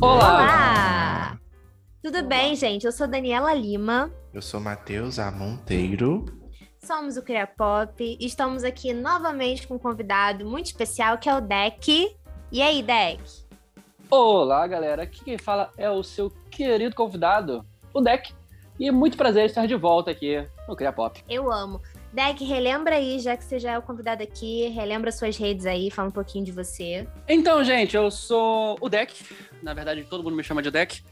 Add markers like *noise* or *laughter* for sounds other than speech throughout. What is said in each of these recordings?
Olá! Tudo bem, gente? Eu sou Daniela Lima. Eu sou Matheus A. Monteiro. Somos o Cria Pop e estamos aqui novamente com um convidado muito especial que é o Deck. E aí, Deck? Olá, galera. Aqui quem fala é o seu querido convidado, o Deck. E é muito prazer estar de volta aqui no Cria Pop. Eu amo. Deck, relembra aí, já que você já é o convidado aqui, relembra suas redes aí, fala um pouquinho de você. Então, gente, eu sou o Deck. Na verdade, todo mundo me chama de Deck.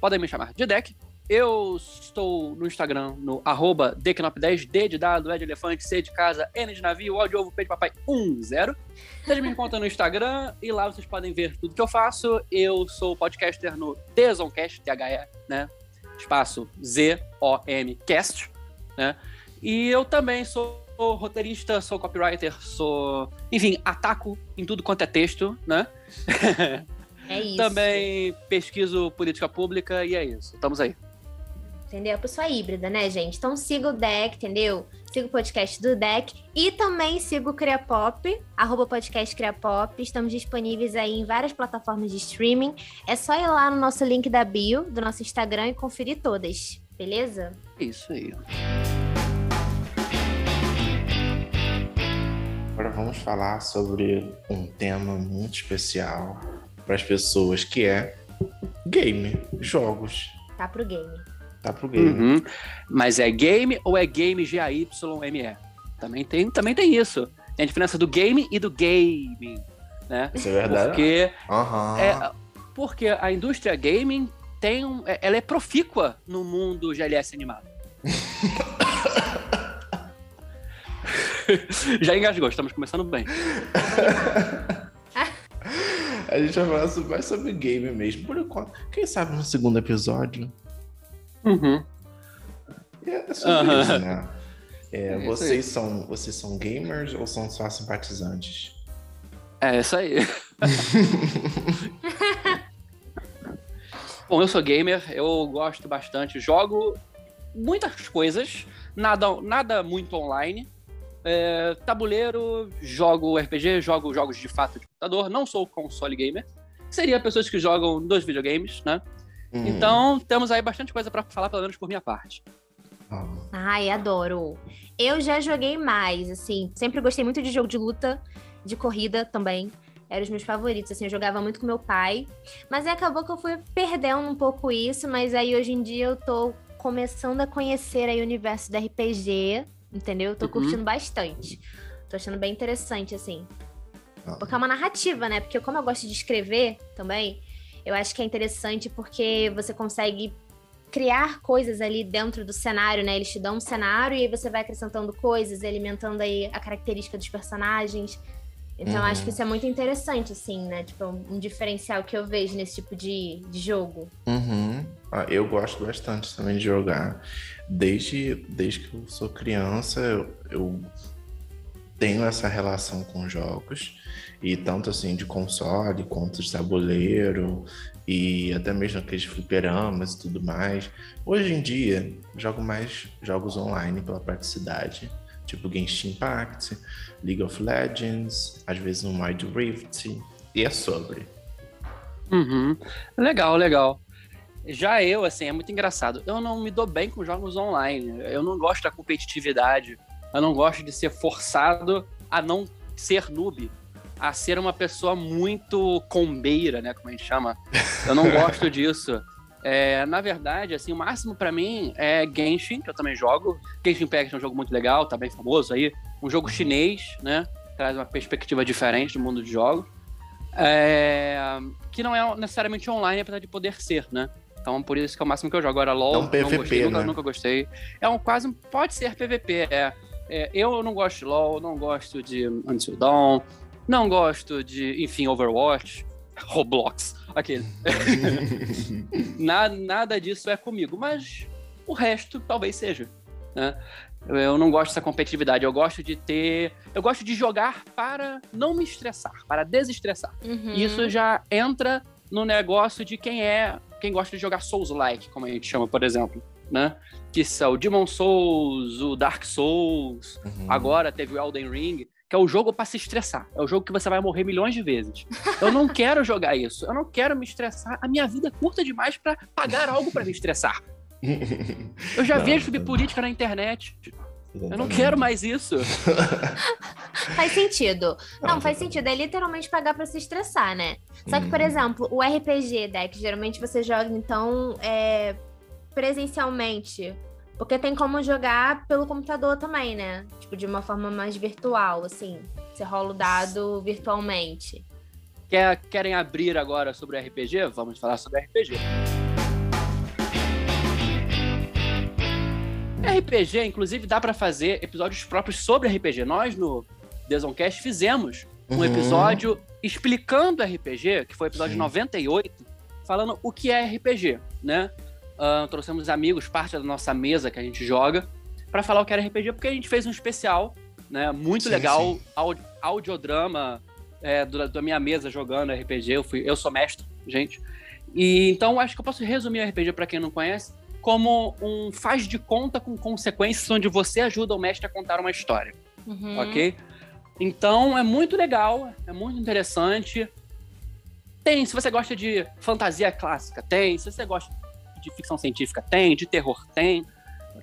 Podem me chamar de Deck. Eu estou no Instagram, no arroba Decknop10, D de dado, E de elefante, C de casa, N de navio, O de ovo, P de papai, 10. Vocês me encontram no Instagram e lá vocês podem ver tudo que eu faço. Eu sou podcaster no Dezoncast, T-H-E, né? Espaço Z-O-M Cast, né? E eu também sou roteirista, sou copywriter, sou. Enfim, ataco em tudo quanto é texto, né? É isso. *laughs* também pesquiso política pública e é isso. Estamos aí. Entendeu? Pessoa híbrida, né, gente? Então siga o Deck, entendeu? Siga o podcast do Deck e também siga o Criapop, arroba podcast Criapop. Estamos disponíveis aí em várias plataformas de streaming. É só ir lá no nosso link da bio, do nosso Instagram e conferir todas, beleza? É Isso aí. Agora vamos falar sobre um tema muito especial para as pessoas, que é game, jogos. Tá pro game. Tá pro game. Uhum. Mas é game ou é game G-A-Y-M-E? Também tem, também tem isso. Tem a diferença do game e do gaming, né? Isso é verdade? Porque, Aham. é, porque a indústria gaming tem um, é- ela é profícua no mundo GLS animado. *laughs* Já engasgou, estamos começando bem. A gente vai falar mais sobre game mesmo, por enquanto. Quem sabe no segundo episódio? Uhum. É sobre Aham. isso, né? É, É vocês, são, vocês são gamers ou são só simpatizantes? É isso aí. *laughs* Bom, eu sou gamer, eu gosto bastante, jogo muitas coisas, nada, nada muito online. É, tabuleiro, jogo RPG, jogo jogos de fato de computador, não sou console gamer. Seria pessoas que jogam dois videogames, né? Hum. Então, temos aí bastante coisa pra falar, pelo menos por minha parte. Ah, Ai, adoro. Eu já joguei mais, assim, sempre gostei muito de jogo de luta, de corrida também. Eram os meus favoritos, assim, eu jogava muito com meu pai. Mas aí acabou que eu fui perdendo um pouco isso, mas aí hoje em dia eu tô começando a conhecer aí o universo da RPG, entendeu? Eu tô Uhum. curtindo bastante. Tô achando bem interessante, assim. ah. Porque é uma narrativa, né? Porque como eu gosto de escrever também, eu acho que é interessante porque você consegue criar coisas ali dentro do cenário, né? Eles te dão um cenário e aí você vai acrescentando coisas, alimentando aí a característica dos personagens. Então Uhum. acho que isso é muito interessante, assim, né? Tipo, um diferencial que eu vejo nesse tipo de, de jogo. Uhum. Ah, eu gosto bastante também de jogar. Desde, desde que eu sou criança, eu, eu tenho essa relação com jogos. E tanto assim de console, quanto de tabuleiro, e até mesmo aqueles fliperamas e tudo mais. Hoje em dia, jogo mais jogos online pela praticidade. Tipo Genshin Impact, League of Legends, às vezes um Wild Rift. E é sobre. Uhum. Legal, legal. Já eu, assim, é muito engraçado. Eu não me dou bem com jogos online. Eu não gosto da competitividade. Eu não gosto de ser forçado a não ser noob. A ser uma pessoa muito combeira, né? Como a gente chama. Eu não gosto *laughs* disso. É, na verdade, assim, o máximo pra mim é Genshin, que eu também jogo. Genshin Impact é um jogo muito legal, tá bem famoso aí. Um jogo chinês, né? Traz uma perspectiva diferente do mundo de jogos. É, que não é necessariamente online, apesar de poder ser, né? Então, por isso que é o máximo que eu jogo. Agora, LoL, É um não PVP, gostei, nunca, né? nunca gostei. É um quase, pode ser PVP, é. É, eu não gosto de LoL, não gosto de Until Dawn, não gosto de, enfim, Overwatch, *laughs* Roblox, aquele. *laughs* nada, nada disso é comigo, mas o resto talvez seja, né? Eu não gosto dessa competitividade, eu gosto de ter... Eu gosto de jogar para não me estressar, para desestressar. Uhum. Isso já entra no negócio de quem é quem gosta de jogar Souls-like, como a gente chama, por exemplo, né? Que são o Demon Souls, o Dark Souls, uhum. agora teve o Elden Ring, que é o jogo para se estressar. É o jogo que você vai morrer milhões de vezes. Eu não *laughs* quero jogar isso. Eu não quero me estressar. A minha vida é curta demais para pagar algo para me estressar. *laughs* Eu já não, vejo sobre política na internet. Exatamente. Eu não quero mais isso. *laughs* faz sentido. Não, faz sentido. É literalmente pagar para se estressar, né? Só que, por uhum. exemplo, o RPG, deck, geralmente você joga, então, é, presencialmente. Porque tem como jogar pelo computador também, né? Tipo, de uma forma mais virtual, assim. Você rola o dado virtualmente. Quer, querem abrir agora sobre RPG? Vamos falar sobre RPG. RPG, inclusive, dá para fazer episódios próprios sobre RPG. Nós, no Desoncast, fizemos um uhum. episódio explicando RPG, que foi o episódio Sim. 98, falando o que é RPG, né? Uh, trouxemos amigos, parte da nossa mesa que a gente joga, para falar o que era RPG, porque a gente fez um especial, né? Muito sim, legal, sim. audiodrama é, da minha mesa jogando RPG. Eu, fui, eu sou mestre, gente. E então acho que eu posso resumir o RPG para quem não conhece como um faz de conta com consequências onde você ajuda o mestre a contar uma história. Uhum. Ok? Então é muito legal, é muito interessante. Tem, se você gosta de fantasia clássica, tem. Se você gosta de ficção científica, tem. De terror, tem.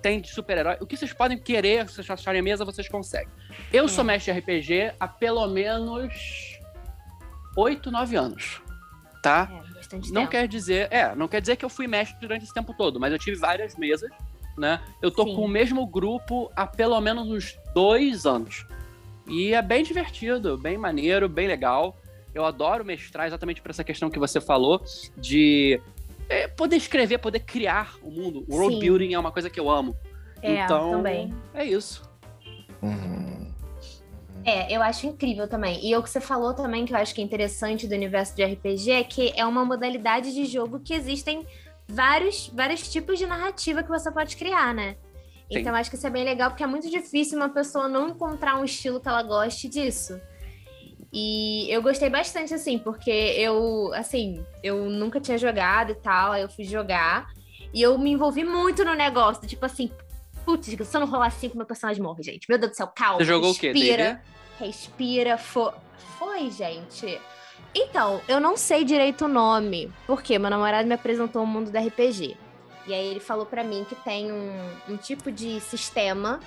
Tem de super-herói. O que vocês podem querer, se vocês acharem a mesa, vocês conseguem. Eu sou mestre de RPG há pelo menos 8, 9 anos. Tá? É não tempo. quer dizer, é, não quer dizer que eu fui mestre durante esse tempo todo, mas eu tive várias mesas, né? Eu tô Sim. com o mesmo grupo há pelo menos uns dois anos. E é bem divertido, bem maneiro, bem legal. Eu adoro mestrar exatamente por essa questão que você falou de é, poder escrever, poder criar o mundo. O world Sim. building é uma coisa que eu amo. É, então, também. é isso. Uhum. É, eu acho incrível também. E o que você falou também, que eu acho que é interessante do universo de RPG, é que é uma modalidade de jogo que existem vários, vários tipos de narrativa que você pode criar, né? Sim. Então acho que isso é bem legal, porque é muito difícil uma pessoa não encontrar um estilo que ela goste disso. E eu gostei bastante, assim, porque eu, assim, eu nunca tinha jogado e tal, aí eu fui jogar. E eu me envolvi muito no negócio, tipo assim, Putz, se eu não rolar cinco, meu personagem morre, gente. Meu Deus do céu, calma. Você jogou respira, o quê? Respira, respira. Foi, foi, gente. Então, eu não sei direito o nome, porque meu namorado me apresentou o mundo do RPG. E aí ele falou para mim que tem um, um tipo de sistema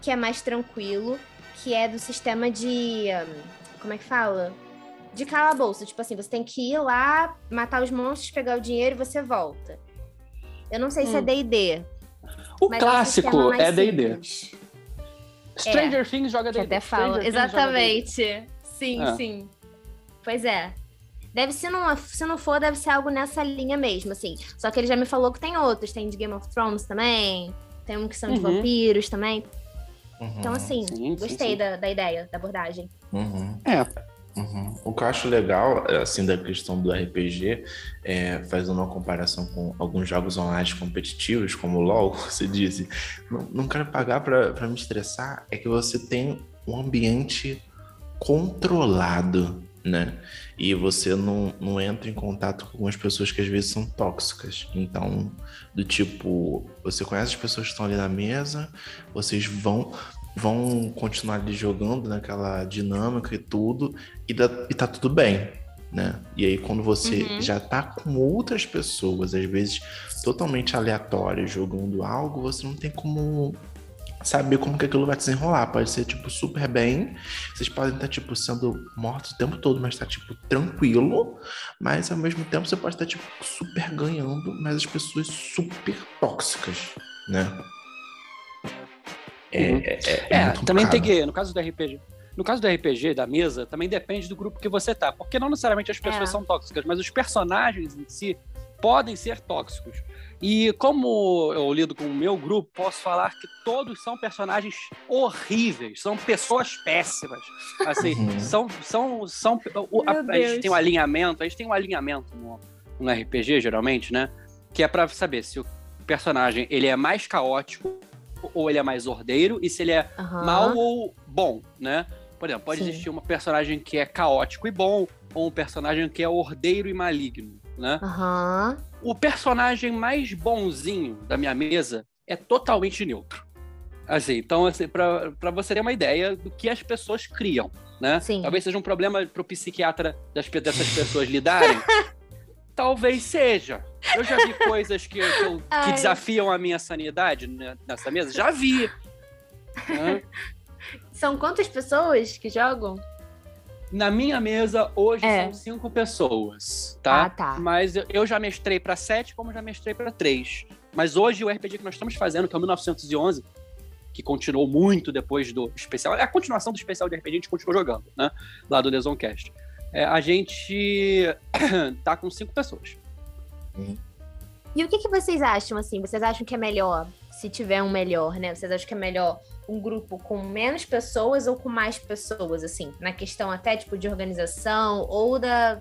que é mais tranquilo, que é do sistema de. Como é que fala? De calabouço. Tipo assim, você tem que ir lá, matar os monstros, pegar o dinheiro e você volta. Eu não sei hum. se é DD, hum. O Mas clássico é D&D. Stranger é, Things joga D&D. até fala, exatamente. Sim, é. sim. Pois é. Deve ser, não, se não for, deve ser algo nessa linha mesmo, assim. Só que ele já me falou que tem outros. Tem de Game of Thrones também. Tem um que são de uhum. vampiros também. Uhum. Então, assim, sim, gostei sim, sim. Da, da ideia, da abordagem. Uhum. É, Uhum. O que eu acho legal, assim, da questão do RPG, é, fazendo uma comparação com alguns jogos online competitivos, como o LoL, *laughs* você disse, não, não quero pagar para me estressar, é que você tem um ambiente controlado, né? E você não, não entra em contato com algumas pessoas que às vezes são tóxicas. Então, do tipo, você conhece as pessoas que estão ali na mesa, vocês vão vão continuar ali jogando naquela dinâmica e tudo, e, dá, e tá tudo bem, né? E aí quando você uhum. já tá com outras pessoas, às vezes totalmente aleatórias, jogando algo, você não tem como saber como que aquilo vai desenrolar. Pode ser, tipo, super bem. Vocês podem estar, tipo, sendo mortos o tempo todo, mas tá, tipo, tranquilo. Mas, ao mesmo tempo, você pode estar, tipo, super ganhando, mas as pessoas super tóxicas, né? É, uhum. é, é, é também tem que, no caso do RPG, no caso do RPG, da mesa, também depende do grupo que você tá. Porque não necessariamente as pessoas é. são tóxicas, mas os personagens em si podem ser tóxicos. E como eu lido com o meu grupo, posso falar que todos são personagens horríveis, são pessoas péssimas. Assim, uhum. são. são, são a, a, gente tem um alinhamento, a gente tem um alinhamento no, no RPG, geralmente, né? Que é para saber se o personagem ele é mais caótico ou ele é mais ordeiro e se ele é uhum. mal ou bom, né? Por exemplo, pode Sim. existir uma personagem que é caótico e bom, ou um personagem que é ordeiro e maligno, né? Aham. O personagem mais bonzinho da minha mesa é totalmente neutro. Assim, então, assim, pra, pra você ter uma ideia do que as pessoas criam, né? Sim. Talvez seja um problema pro psiquiatra das, dessas pessoas lidarem. *laughs* Talvez seja. Eu já vi coisas que, que, eu- que desafiam a minha sanidade né, nessa mesa. Já vi. né? São quantas pessoas que jogam? Na minha mesa, hoje, É. são cinco pessoas, tá? Ah, tá. Mas eu- já mestrei pra sete, como já mestrei pra três. Mas hoje, o RPG que nós estamos fazendo, que é o 1911, que continuou muito depois do especial, é a continuação do especial de RPG, a gente continuou jogando, né? Lá do Desoncast. É, a gente *coughs* tá com cinco pessoas. E o que, que vocês acham, assim? Vocês acham que é melhor, se tiver um melhor, né? Vocês acham que é melhor um grupo com menos pessoas ou com mais pessoas, assim? Na questão até, tipo, de organização ou da...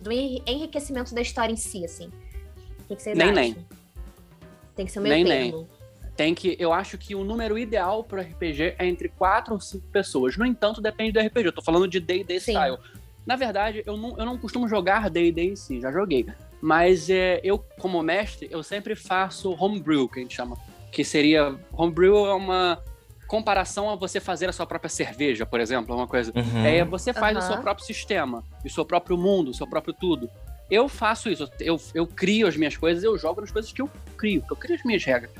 do enri- enriquecimento da história em si, assim? O que, que vocês Nem, acham? nem. Tem que ser o meio Nem, nem. termo. Tem que. Eu acho que o número ideal pro RPG é entre quatro ou cinco pessoas. No entanto, depende do RPG. Eu tô falando de DD style. Na verdade, eu não, eu não costumo jogar DD em si, já joguei. Mas é, eu, como mestre, eu sempre faço homebrew, que a gente chama. Que seria. Homebrew é uma comparação a você fazer a sua própria cerveja, por exemplo, é uma coisa. Uhum. É, você faz o Aham. seu próprio sistema, o seu próprio mundo, o seu próprio tudo. Eu faço isso, eu, eu crio as minhas coisas, eu jogo nas coisas que eu crio, que eu crio as minhas regras.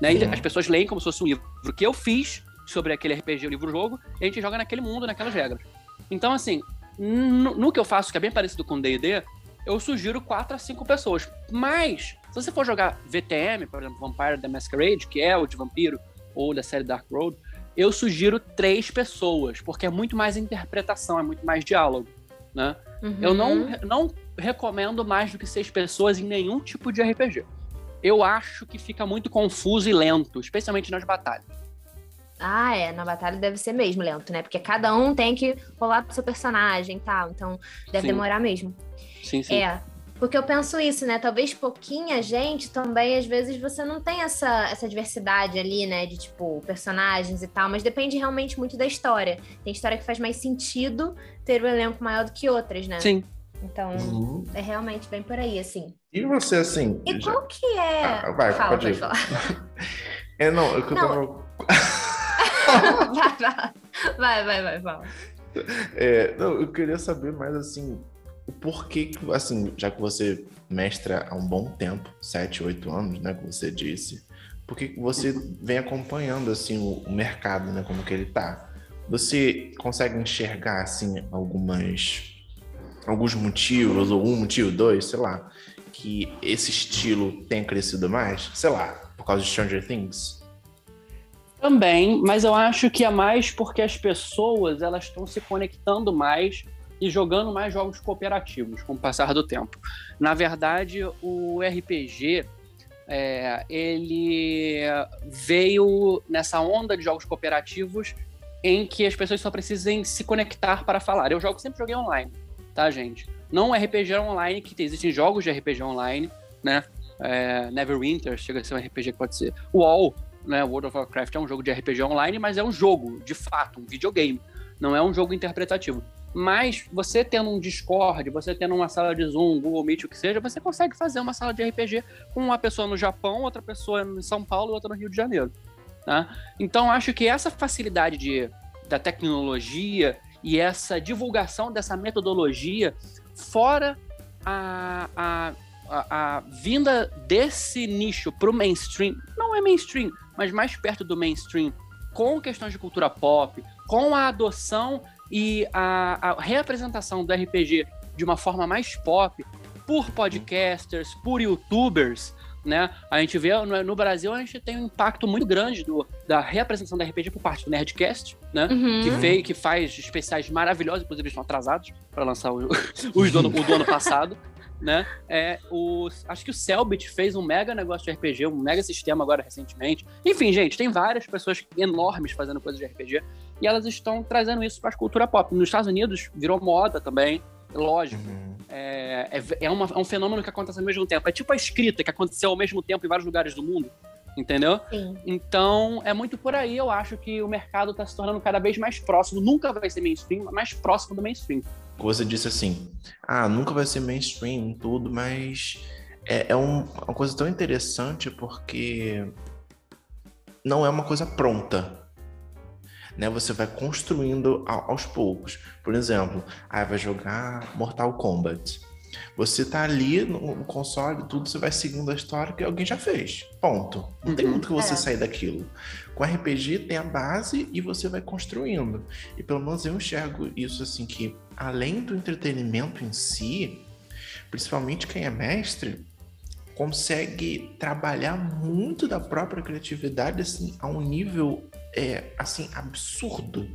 Né? Sim. As pessoas leem como se fosse um livro que eu fiz sobre aquele RPG, o livro-jogo, e a gente joga naquele mundo, naquelas regras. Então, assim, no, no que eu faço, que é bem parecido com D&D, eu sugiro 4 a 5 pessoas. Mas, se você for jogar VTM, por exemplo, Vampire the Masquerade, que é o de vampiro, ou da série Dark Road, eu sugiro três pessoas, porque é muito mais interpretação, é muito mais diálogo, né? Eu não, Uhum. não recomendo mais do que seis pessoas em nenhum tipo de RPG. Eu acho que fica muito confuso e lento, especialmente nas batalhas. Ah, é. Na batalha deve ser mesmo lento, né? Porque cada um tem que rolar pro seu personagem e tal. Então, deve Sim. demorar mesmo. Sim, sim. É, porque eu penso isso, né? Talvez pouquinha gente também, às vezes, você não tem essa, essa diversidade ali, né? De, tipo, personagens e tal, mas depende realmente muito da história. Tem história que faz mais sentido ter um elenco maior do que outras, né? Sim. Então, Uhum. é realmente bem por aí, assim. E você, assim. E já- qual que é. Ah, vai, Fala, pode ir. falar. *laughs* É, não, eu que eu Não. tava. *laughs* *laughs* vai, vai, vai, vai, vai, fala. É, não, eu queria saber mais assim, porquê que, assim, já que você mestra há um bom tempo, sete, oito anos, né, que você disse, por que você vem acompanhando, assim, o, o mercado, né, como que ele tá? Você consegue enxergar, assim, algumas, alguns motivos, ou um motivo, dois, sei lá, que esse estilo tem crescido mais? Sei lá, por causa de Stranger Things? Também, mas eu acho que é mais porque as pessoas elas estão se conectando mais e jogando mais jogos cooperativos com o passar do tempo. Na verdade, o RPG é, ele veio nessa onda de jogos cooperativos em que as pessoas só precisem se conectar para falar. Eu jogo sempre joguei online, tá, gente? Não RPG online, que existem jogos de RPG online, né? É, Neverwinter chega a ser um RPG que pode ser. WoW, né? World of Warcraft é um jogo de RPG online, mas é um jogo, de fato, um videogame. Não é um jogo interpretativo. Mas você tendo um Discord, você tendo uma sala de Zoom, Google Meet, o que seja, você consegue fazer uma sala de RPG com uma pessoa no Japão, outra pessoa em São Paulo e outra no Rio de Janeiro. Tá? Então, acho que essa facilidade de, da tecnologia e essa divulgação dessa metodologia, fora a, a, a, a vinda desse nicho para o mainstream, não é mainstream, mas mais perto do mainstream, com questões de cultura pop, com a adoção e a, a reapresentação do RPG de uma forma mais pop por podcasters, por youtubers, né? A gente vê no, no Brasil a gente tem um impacto muito grande do, da reapresentação da RPG por parte do Nerdcast, né? Uhum. Que, fez, que faz especiais maravilhosos, inclusive eles estão atrasados para lançar o- *laughs* os do, ano- o do ano passado. Né? É, o, acho que o Selbit fez um mega negócio de RPG, um mega sistema agora recentemente. Enfim, gente, tem várias pessoas enormes fazendo coisas de RPG e elas estão trazendo isso para a cultura pop. Nos Estados Unidos virou moda também, lógico. Uhum. É, é, é, uma- é um fenômeno que acontece ao mesmo tempo. É tipo a escrita que aconteceu ao mesmo tempo em vários lugares do mundo. Entendeu? Sim. Então, é muito por aí, eu acho que o mercado está se tornando cada vez mais próximo. Nunca vai ser mainstream, mas mais próximo do mainstream. Você disse assim, ah, nunca vai ser mainstream, tudo, mas é, é um, uma coisa tão interessante porque não é uma coisa pronta. Né, você vai construindo aos poucos. Por exemplo, ah, vai jogar Mortal Kombat. Você tá ali no console, tudo, você vai seguindo a história que alguém já fez. Ponto. Não tem Uhum. muito que você É. sair daquilo. Com RPG tem a base e você vai construindo. E pelo menos eu enxergo isso assim que além do entretenimento em si, principalmente quem é mestre, consegue trabalhar muito da própria criatividade assim a um nível é, assim absurdo.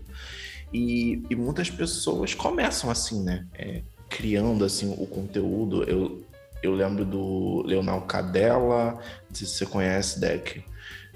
E, e muitas pessoas começam assim, né? É, criando assim o conteúdo. Eu, eu lembro do Leonardo Cadella, não sei se você conhece, Deck.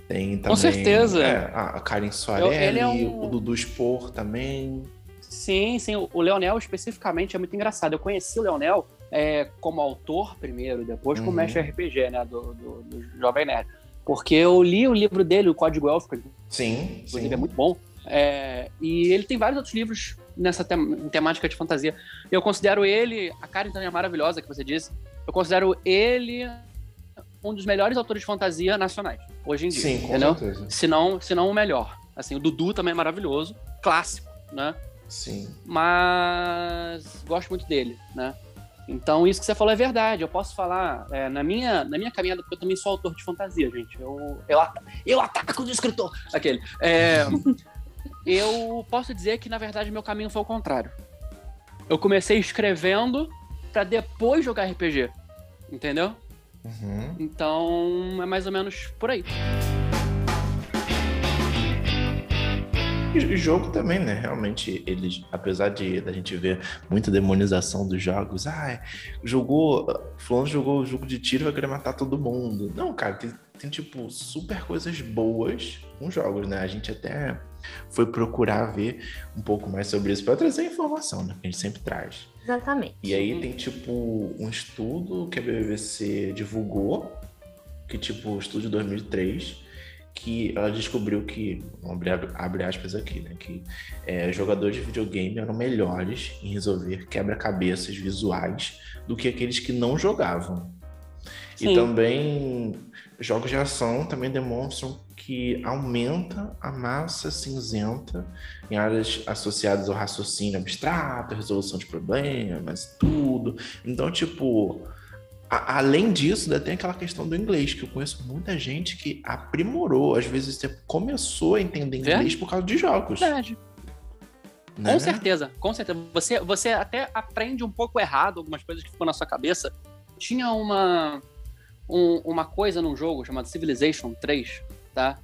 Tem também certeza. é, a Karen Soarelli, ele é um- o Dudu Spor também. Sim, sim. O Leonel especificamente é muito engraçado. Eu conheci o Leonel é, como autor primeiro, depois como Uhum. mestre RPG, né? Do, do, do Jovem Nerd. Porque eu li o livro dele, o Código Élfico, Sim, sim. é muito bom. É, e ele tem vários outros livros nessa tem- temática de fantasia. Eu considero ele, a Karen também é maravilhosa, que você disse. Eu considero ele um dos melhores autores de fantasia nacionais, hoje em dia. Sim, com entendeu? certeza. Se não, se não o melhor. Assim, o Dudu também é maravilhoso, clássico, né? Sim. mas gosto muito dele, né? Então, isso que você falou é verdade. Eu posso falar é, na, minha, na minha caminhada, porque eu também sou autor de fantasia, gente. Eu, eu, eu ataco o escritor. Aquele. É, eu posso dizer que, na verdade, meu caminho foi o contrário. Eu comecei escrevendo pra depois jogar RPG. Entendeu? Uhum. Então, é mais ou menos por aí. E jogo também, né? Realmente, eles, apesar de a gente ver muita demonização dos jogos, ah, jogou, fulano jogou o jogo de tiro vai querer matar todo mundo. Não, cara, tem, tem tipo super coisas boas com jogos, né? A gente até foi procurar ver um pouco mais sobre isso para trazer informação, né? Que a gente sempre traz. Exatamente. E aí tem tipo um estudo que a BBC divulgou, que tipo, o estudo de 2003, que ela descobriu que, vamos abrir, abre aspas aqui, né, que é, jogadores de videogame eram melhores em resolver quebra-cabeças visuais do que aqueles que não jogavam. E Sim. também jogos de ação também demonstram que aumenta a massa cinzenta em áreas associadas ao raciocínio abstrato, resolução de problemas, tudo. Então, tipo, a- além disso, ainda tem aquela questão do inglês, que eu conheço muita gente que aprimorou, às vezes você começou a entender É? inglês por causa de jogos. Verdade. né? Com certeza, com certeza. Você, você até aprende um pouco errado algumas coisas que ficam na sua cabeça. Tinha uma, um- uma coisa num jogo chamado Civilization 3, tá?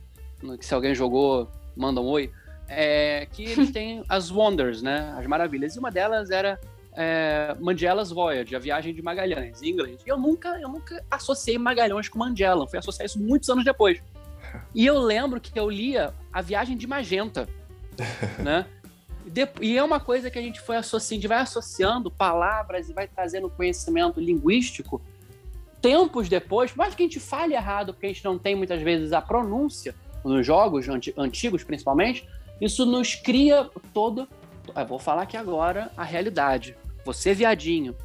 Que se alguém jogou, manda um oi. É, que eles *laughs* têm as Wonders, né? As maravilhas. E uma delas era é, Magellan's Voyage, a viagem de Magalhães, em inglês. E eu nunca, eu nunca associei Magalhães com Magellan. Fui associar isso muitos anos depois. *laughs* E eu lembro que eu lia a viagem de Magenta, *laughs* né? E é uma coisa que a gente foi associando, a gente vai associando palavras e vai trazendo conhecimento linguístico tempos depois, por mais que a gente fale errado, porque a gente não tem muitas vezes a pronúncia nos jogos anti- antigos, principalmente, isso nos cria todo. Eu vou falar aqui agora a realidade. Você, viadinho,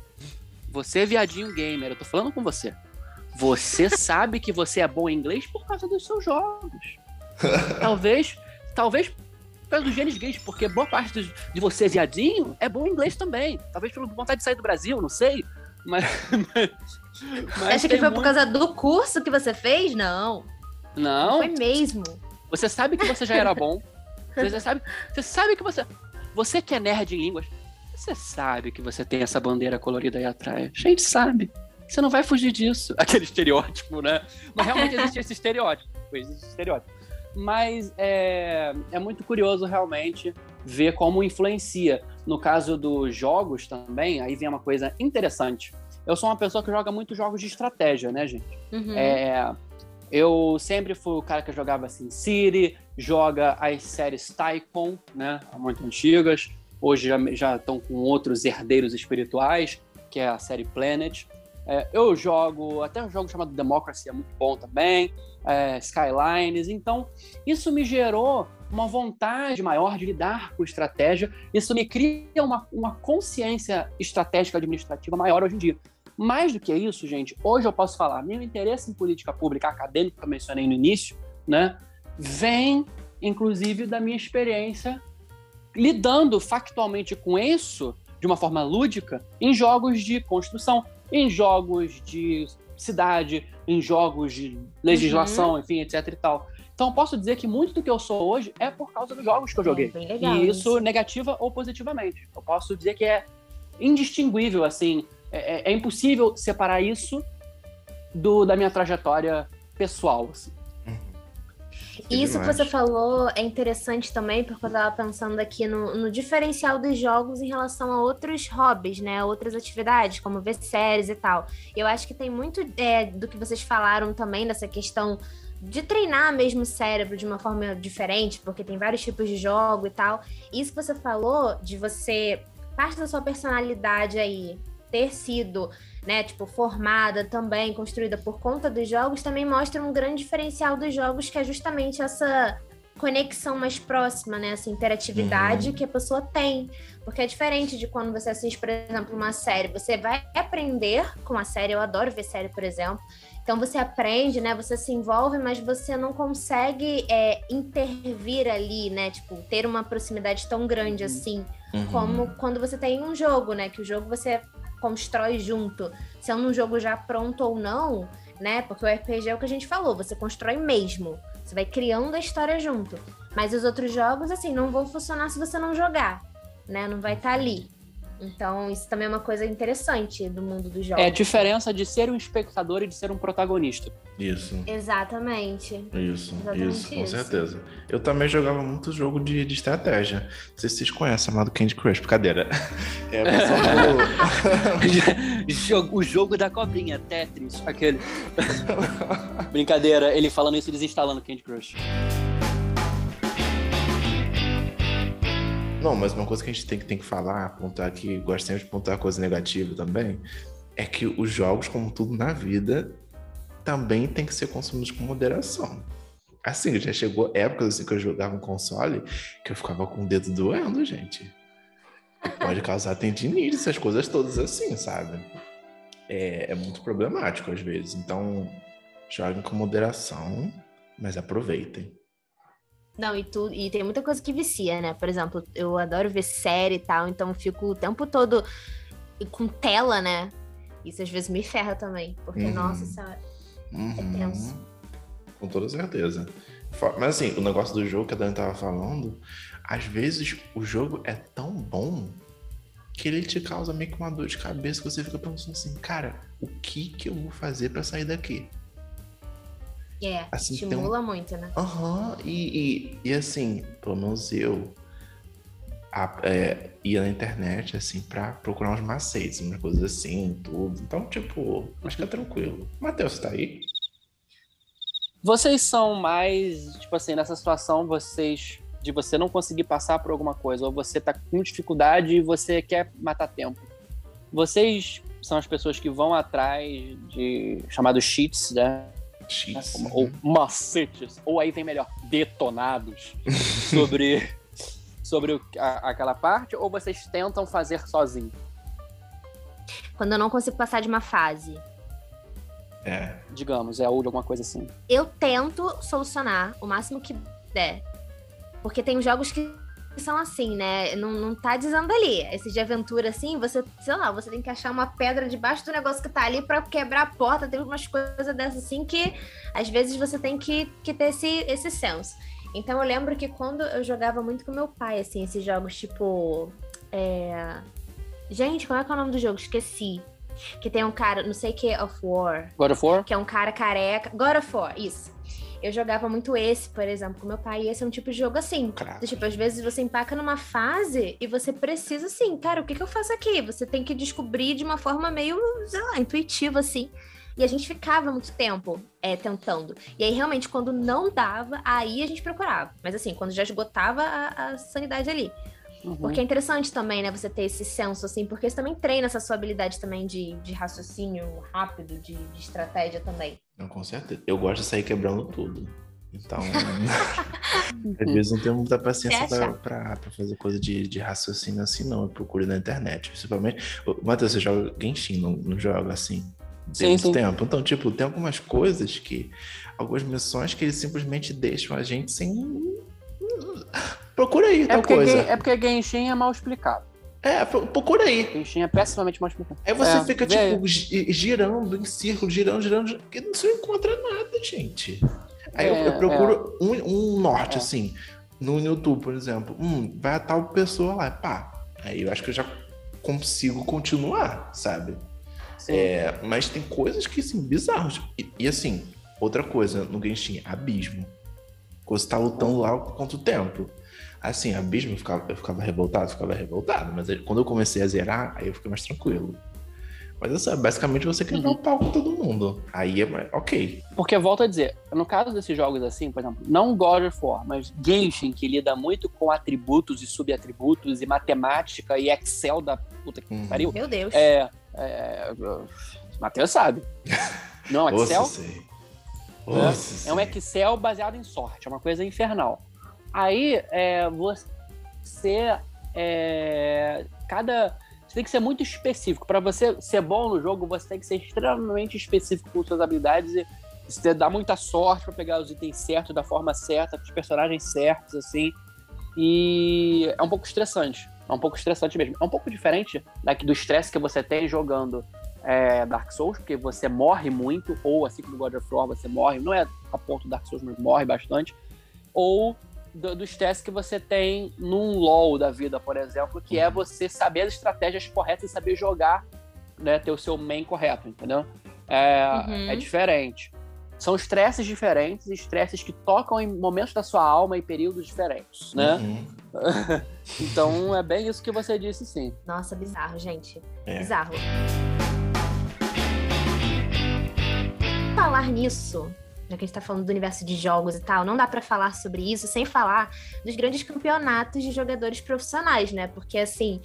você, viadinho gamer, eu tô falando com você. Você *laughs* sabe que você é bom em inglês por causa dos seus jogos. *laughs* Talvez, talvez por causa dos genes gays, porque boa parte dos- de você, viadinho, é bom em inglês também. Talvez pela vontade de sair do Brasil, não sei. Mas. mas, mas Acha que foi por muito- causa do curso que você fez? Não. Não, Foi mesmo. você sabe que você já era bom. *laughs* Você sabe, você sabe que você. Você que é nerd em línguas, você sabe que você tem essa bandeira colorida aí atrás. A gente sabe. Você não vai fugir disso. *laughs* Aquele estereótipo, né? Mas realmente existe esse estereótipo. Existe esse estereótipo. Mas é, é muito curioso realmente ver como influencia. No caso dos jogos também, aí vem uma coisa interessante. Eu sou uma pessoa que joga muito jogos de estratégia, né, gente? Uhum. É, eu sempre fui o cara que jogava assim, City, joga as séries Tycoon, né? Muito antigas. Hoje já, já estão com outros herdeiros espirituais, que é a série Planet. É, eu jogo, até um jogo chamado Democracy é muito bom também, é, Skylines. Então, isso me gerou uma vontade maior de lidar com estratégia. Isso me cria uma, uma consciência estratégica administrativa maior hoje em dia. Mais do que isso, gente, hoje eu posso falar, meu interesse em política pública acadêmica, que eu mencionei no início, né, vem, inclusive, da minha experiência lidando factualmente com isso de uma forma lúdica em jogos de construção em jogos de cidade, em jogos de legislação, uhum. enfim, etc e tal. Então, posso dizer que muito do que eu sou hoje é por causa dos jogos que eu joguei. É legal, e isso, isso, negativa ou positivamente. Eu posso dizer que é indistinguível, assim. É, é, é impossível separar isso do, da minha trajetória pessoal. Assim. Isso que você falou é interessante também, porque eu estava pensando aqui no, no, diferencial dos jogos em relação a outros hobbies, né? Outras atividades, como ver séries e tal. Eu acho que tem muito é, do que vocês falaram também dessa questão de treinar mesmo o cérebro de uma forma diferente, porque tem vários tipos de jogo e tal. Isso que você falou de você, parte da sua personalidade aí, ter sido né, tipo, formada também, construída por conta dos jogos, também mostra um grande diferencial dos jogos, que é justamente essa conexão mais próxima, né? Essa interatividade uhum. que a pessoa tem. Porque é diferente de quando você assiste, por exemplo, uma série. Você vai aprender com a série. Eu adoro ver série, por exemplo. Então você aprende, né? Você se envolve, mas você não consegue é, intervir ali, né? Tipo, ter uma proximidade tão grande uhum. assim, uhum. como quando você tem um jogo, né? Que o jogo você constrói junto, se é um jogo já pronto ou não, né? Porque o RPG é o que a gente falou, você constrói mesmo. Você vai criando a história junto. Mas os outros jogos, assim, não vão funcionar se você não jogar, né? Não vai estar tá ali. Então, isso também é uma coisa interessante do mundo dos jogos. É a diferença de ser um espectador e de ser um protagonista. Isso. Exatamente. Isso, Exatamente isso, com isso. certeza. Eu também jogava muito jogo de, de estratégia. Não sei se vocês conhecem, chamado Candy Crush, brincadeira. *laughs* É, do... *laughs* o jogo da cobrinha, Tetris, aquele. *laughs* brincadeira, ele falando isso, desinstalando Candy Crush. Não, mas uma coisa que a gente tem que, tem que falar, apontar aqui, sempre de apontar coisa negativa também, é que os jogos, como tudo na vida, também tem que ser consumidos com moderação. Assim, já chegou épocas assim, que eu jogava um console que eu ficava com o dedo doendo, gente. Pode causar tendinite, essas coisas todas assim, sabe? É, é muito problemático às vezes. Então, joguem com moderação, mas aproveitem. Não, e, tu, e tem muita coisa que vicia, né? Por exemplo, eu adoro ver série e tal, então fico o tempo todo com tela, né? Isso às vezes me ferra também, porque, uhum. nossa senhora, é uhum. é tenso. Com toda certeza. Mas assim, o negócio do jogo que a Dani tava falando, às vezes o jogo é tão bom que ele te causa meio que uma dor de cabeça que você fica pensando assim, cara, o que que eu vou fazer para sair daqui? É, assim, estimula um... muito, né? Aham, uhum, e, e, e, assim, pelo menos eu a, é, ia na internet, assim, pra procurar uns macetes, umas coisas assim, tudo. Então, tipo, acho que é tranquilo. Matheus, tá aí? Vocês são mais, tipo assim, nessa situação, vocês de você não conseguir passar por alguma coisa, ou você tá com dificuldade e você quer matar tempo. Vocês são as pessoas que vão atrás de chamados cheats, né? X. Ou macetes, ou aí vem melhor, detonados *laughs* sobre, sobre o, a, aquela parte, ou vocês tentam fazer sozinho? Quando eu não consigo passar de uma fase. É. Digamos, é ou alguma coisa assim. Eu tento solucionar o máximo que der. Porque tem jogos que são assim, né? Não, não tá dizendo ali. Esse de aventura, assim, você, sei lá, você tem que achar uma pedra debaixo do negócio que tá ali para quebrar a porta. Tem umas coisas dessas, assim, que às vezes você tem que, que ter esse, esse senso. Então eu lembro que quando eu jogava muito com meu pai, assim, esses jogos tipo. É... Gente, como é que é o nome do jogo? Esqueci. Que tem um cara, não sei o que, of War. God of War? Que é um cara careca. God of War, isso. Eu jogava muito esse, por exemplo, com meu pai, e esse é um tipo de jogo assim. Claro. Tipo, às vezes você empaca numa fase e você precisa assim, cara, o que, que eu faço aqui? Você tem que descobrir de uma forma meio, sei lá, intuitiva, assim. E a gente ficava muito tempo é, tentando. E aí, realmente, quando não dava, aí a gente procurava. Mas assim, quando já esgotava a, a sanidade ali. Uhum. Porque é interessante também, né, você ter esse senso, assim, porque isso também treina essa sua habilidade também de, de raciocínio rápido, de, de estratégia também. Não, com certeza. Eu gosto de sair quebrando tudo. Então, *laughs* às vezes não tenho muita paciência para fazer coisa de, de raciocínio assim, não. Eu procuro na internet, principalmente. Matheus, você joga Genshin, não, não joga assim? Tem sim, sim. tempo. Então, tipo, tem algumas coisas que. Algumas missões que eles simplesmente deixam a gente sem. Procura aí, é tal coisa. É porque Genshin é mal explicado. É, procura aí. Genshin é pessimamente explicado. Aí você é, fica, tipo, aí. girando em círculo, girando, girando, que não se encontra nada, gente. Aí é, eu, eu, procuro é. um, um norte, é. assim, no YouTube, por exemplo. Hum, vai a tal pessoa lá, pá. Aí eu acho que eu já consigo continuar, sabe? É, mas tem coisas que, assim, bizarros. E, e, assim, outra coisa no Genshin, abismo. Você tá lutando lá contra o tempo. Assim, abismo, eu ficava, eu ficava revoltado, ficava revoltado. Mas quando eu comecei a zerar, aí eu fiquei mais tranquilo. Mas assim, basicamente você quebrar uhum. o pau com todo mundo. Aí é ok. Porque volto a dizer, no caso desses jogos assim, por exemplo, não God of War, mas Genshin, que lida muito com atributos e subatributos e matemática e Excel da puta que uhum. pariu. Meu Deus. É. é Matheus sabe. Não, *laughs* Excel. Nossa, sei. Nossa, é, é um Excel baseado em sorte, é uma coisa infernal. Aí é, você. É, cada você tem que ser muito específico. Para você ser bom no jogo, você tem que ser extremamente específico com suas habilidades e você dar muita sorte para pegar os itens certos da forma certa, com os personagens certos, assim. E é um pouco estressante. É um pouco estressante mesmo. É um pouco diferente daqui do estresse que você tem jogando é, Dark Souls, porque você morre muito, ou assim como God of War, você morre, não é a ponto Dark Souls, mas morre bastante. Ou do estresse que você tem num LoL da vida, por exemplo, que é uhum. você saber as estratégias corretas e saber jogar, né, ter o seu main correto, entendeu? É, uhum. é diferente. São estresses diferentes, estresses que tocam em momentos da sua alma e períodos diferentes, né? Uhum. *laughs* então é bem isso que você disse, sim. Nossa, bizarro, gente. É. Bizarro. Falar nisso, já que a gente tá falando do universo de jogos e tal, não dá para falar sobre isso sem falar dos grandes campeonatos de jogadores profissionais, né? Porque assim,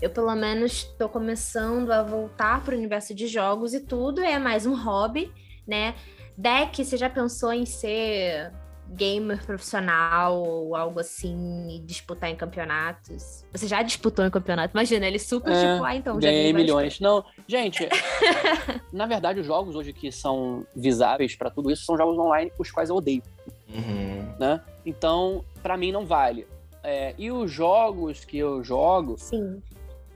eu pelo menos estou começando a voltar para o universo de jogos e tudo, é mais um hobby, né? Deck, você já pensou em ser gamer profissional ou algo assim e disputar em campeonatos? Você já disputou em campeonato? Imagina, ele super é, tipo, ah, então já ganhei milhões. Não, gente, *laughs* na verdade os jogos hoje que são visáveis para tudo isso são jogos online os quais eu odeio. Uhum. Né? Então, para mim não vale. É, e os jogos que eu jogo, Sim.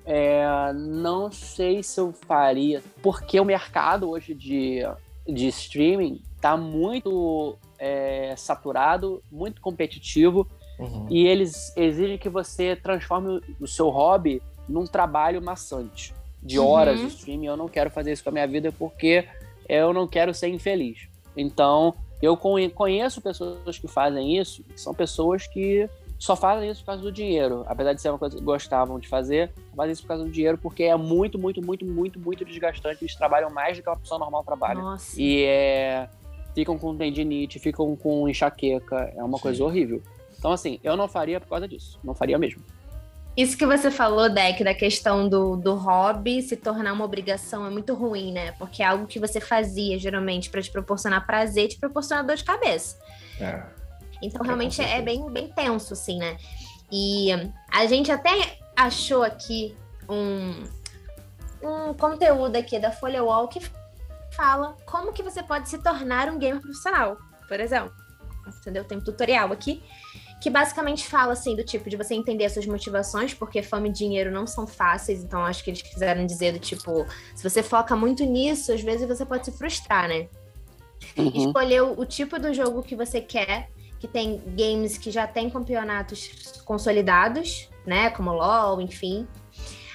É, não sei se eu faria, porque o mercado hoje de, de streaming tá muito é, saturado, muito competitivo, uhum. e eles exigem que você transforme o seu hobby num trabalho maçante, de horas uhum. de streaming. Eu não quero fazer isso com a minha vida porque eu não quero ser infeliz. Então, eu conheço pessoas que fazem isso, que são pessoas que só fazem isso por causa do dinheiro. Apesar de ser uma coisa que gostavam de fazer, fazem isso por causa do dinheiro, porque é muito, muito, muito, muito, muito desgastante. Eles trabalham mais do que uma pessoa normal trabalha. Nossa. E é ficam com tendinite, ficam com enxaqueca. É uma Sim. coisa horrível. Então, assim, eu não faria por causa disso. Não faria mesmo. Isso que você falou, Deck, da questão do, do hobby se tornar uma obrigação é muito ruim, né? Porque é algo que você fazia geralmente para te proporcionar prazer, te proporcionar dor de cabeça. É. Então, realmente é, é bem, bem tenso, assim, né? E a gente até achou aqui um, um conteúdo aqui da Folha Wall que fala como que você pode se tornar um gamer profissional, por exemplo. Entendeu? Tem um tutorial aqui que basicamente fala assim do tipo de você entender as suas motivações, porque fome e dinheiro não são fáceis, então acho que eles quiseram dizer do tipo, se você foca muito nisso, às vezes você pode se frustrar, né? Uhum. Escolher o tipo do jogo que você quer, que tem games que já tem campeonatos consolidados, né, como LoL, enfim,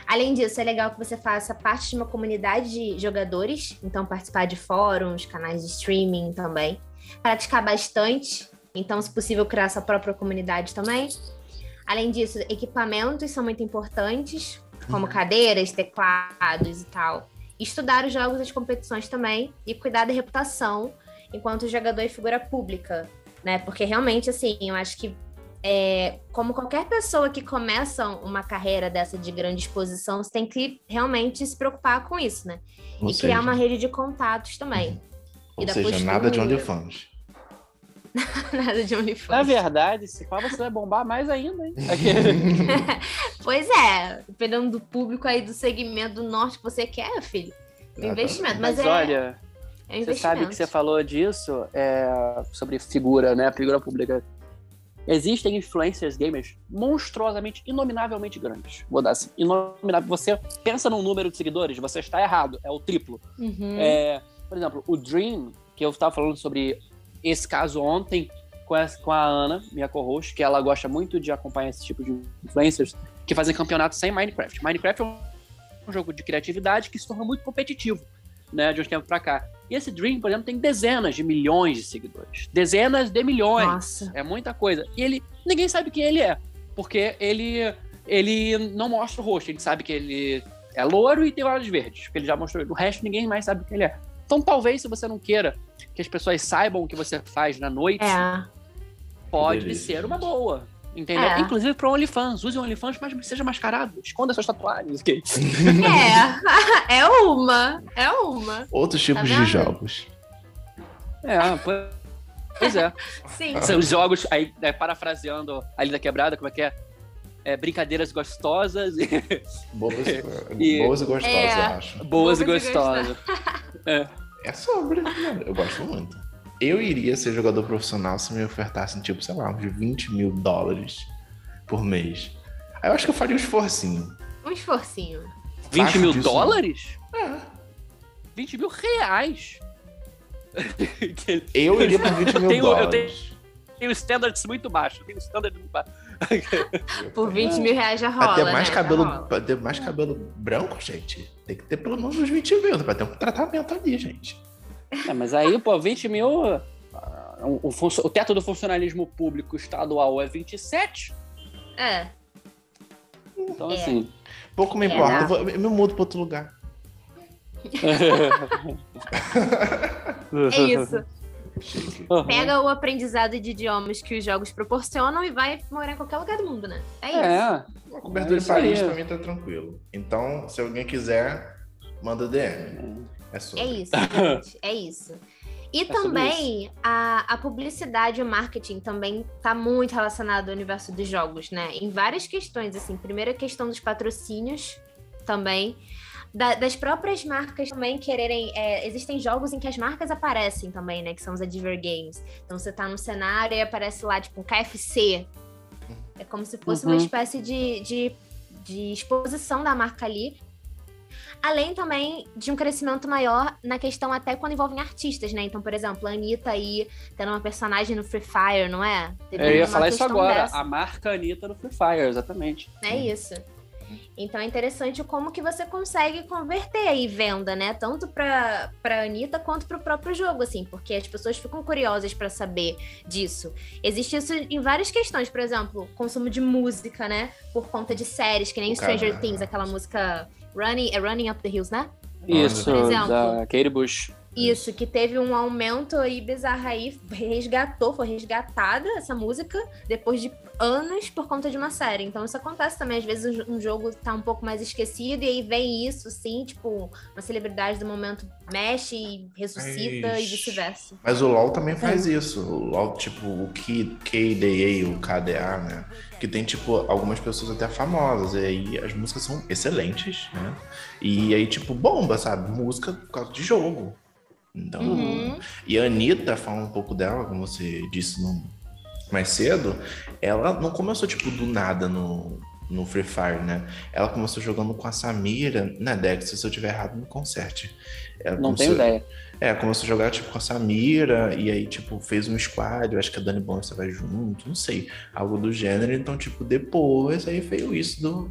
Além disso, é legal que você faça parte de uma comunidade de jogadores, então participar de fóruns, canais de streaming também. Praticar bastante, então, se possível, criar sua própria comunidade também. Além disso, equipamentos são muito importantes, como cadeiras, teclados e tal. Estudar os jogos e as competições também e cuidar da reputação enquanto jogador e figura pública, né? Porque realmente, assim, eu acho que é, como qualquer pessoa que começa uma carreira dessa de grande exposição, você tem que realmente se preocupar com isso, né? Ou e seja, criar uma rede de contatos também. Ou e da seja, postura. nada de OnlyFans. *laughs* Nada de OnlyFans. Na verdade, se pá, você vai bombar mais ainda, hein? *laughs* Pois é, dependendo do público aí, do segmento do norte que você quer, filho. É um investimento. Mas, Mas é, olha, é um você sabe que você falou disso é, sobre figura, né? Figura pública. Existem influencers gamers monstruosamente, inominavelmente grandes. Vou dar assim, inominável. Você pensa num número de seguidores, você está errado, é o triplo. Uhum. É, por exemplo, o Dream, que eu estava falando sobre esse caso ontem com a, com a Ana, minha co-host, que ela gosta muito de acompanhar esse tipo de influencers que fazem campeonatos sem Minecraft. Minecraft é um, jogo de criatividade que se tornou muito competitivo, né, de uns tempos pra cá. E esse Dream, por exemplo, tem dezenas de milhões de seguidores. Dezenas de milhões. Nossa. É muita coisa. E ele, ninguém sabe quem ele é, porque ele, ele não mostra o rosto. A gente sabe que ele é loiro e tem olhos verdes, porque ele já mostrou. O resto ninguém mais sabe quem ele é. Então, talvez, se você não queira que as pessoas saibam o que você faz na noite, É. pode delícia, ser uma boa. Entendeu? É. Inclusive para OnlyFans. Use o OnlyFans, mas seja mascarado. Esconda suas tatuagens. ok? É, *laughs* é uma. É uma. Outros tipos Tá de jogos. É, pois- é. *laughs* Sim. São os jogos, aí, né, parafraseando a Linda Quebrada, como é que é? É, brincadeiras gostosas e *laughs* Boas, E- boas e gostosas, É. eu acho. boas e Boas e gostosas. É. É sobre, né? Eu gosto muito. Eu iria ser jogador profissional se me ofertassem, tipo, sei lá, uns 20 mil dólares por mês. Aí eu acho que eu faria um esforcinho. Um esforcinho. 20 Acho mil disso, dólares? É. 20 mil reais. *laughs* Eu iria por 20 mil Tenho- eu dólares. Tem standards muito baixo. Tem standards muito baixo. *laughs* Por 20 mil reais já rola. Pra ter mais né? cabelo, ter mais cabelo branco, gente, tem que ter pelo menos uns 20 mil, pra ter um tratamento ali, gente. É, mas aí, pô, 20 mil. ah, O, o teto do funcionalismo público estadual é 27. É. Então, É. assim. Pouco me É, importa, eu, vou- eu me mudo pra outro lugar. *laughs* É isso. Uhum. Pega o aprendizado de idiomas que os jogos proporcionam e vai morar em qualquer lugar do mundo, né? É isso. É. A cobertura É de. Paris pra mim tá tranquilo. Então, se alguém quiser, manda DM. É sobre. É isso, gente. É isso. E sobre também a, a publicidade e o marketing também tá muito relacionado ao universo dos jogos, né? Em várias questões, assim. Primeiro a questão dos patrocínios também. Da- das próprias marcas também quererem. é, existem jogos em que as marcas aparecem também, né? Que são os Adver Games. Então você tá no cenário e aparece lá, tipo, um KFC. É como se fosse uma Uhum. espécie de, de, de exposição da marca ali. Além também de um crescimento maior na questão até quando envolvem artistas, né? Então, por exemplo, a Anitta aí tendo uma personagem no Free Fire, não é? Teve Eu ia falar isso agora. dessa. A marca Anitta no Free Fire, exatamente. É isso. Então é interessante como que você consegue converter aí venda, né? Tanto para para Anitta quanto para o próprio jogo, assim, porque as pessoas ficam curiosas para saber disso. Existe isso em várias questões, por exemplo, consumo de música, né? Por conta de séries, que nem Stranger Things, aquela música Running, é Running Up the Hills, né? Isso, Por exemplo. da Kate Bush. Isso, que teve um aumento aí bizarro aí, resgatou, foi resgatada essa música depois de anos por conta de uma série. Então isso acontece também, às vezes um jogo tá um pouco mais esquecido e aí vem isso, sim, tipo, uma celebridade do momento mexe e ressuscita e vice-versa. Mas o LoL também faz isso. O LoL, tipo, o K- KDA, o KDA, né? Que tem, tipo, algumas pessoas até famosas. E aí as músicas são excelentes, né? E aí, tipo, bomba, sabe? Música por causa de jogo. Então. Uhum. E a Anitta, falando um pouco dela, como você disse no- mais cedo, ela não começou, tipo, do nada no, no Free Fire, né? Ela começou jogando com a Samira, né, Dex? Se eu tiver errado, me conserte. Ela Não começou- tenho ideia. é, começou a jogar tipo com a Samira, e aí, tipo, fez um squad, eu acho que a Dani Bonner vai junto, não sei, algo do gênero. Então, tipo, depois aí veio isso do,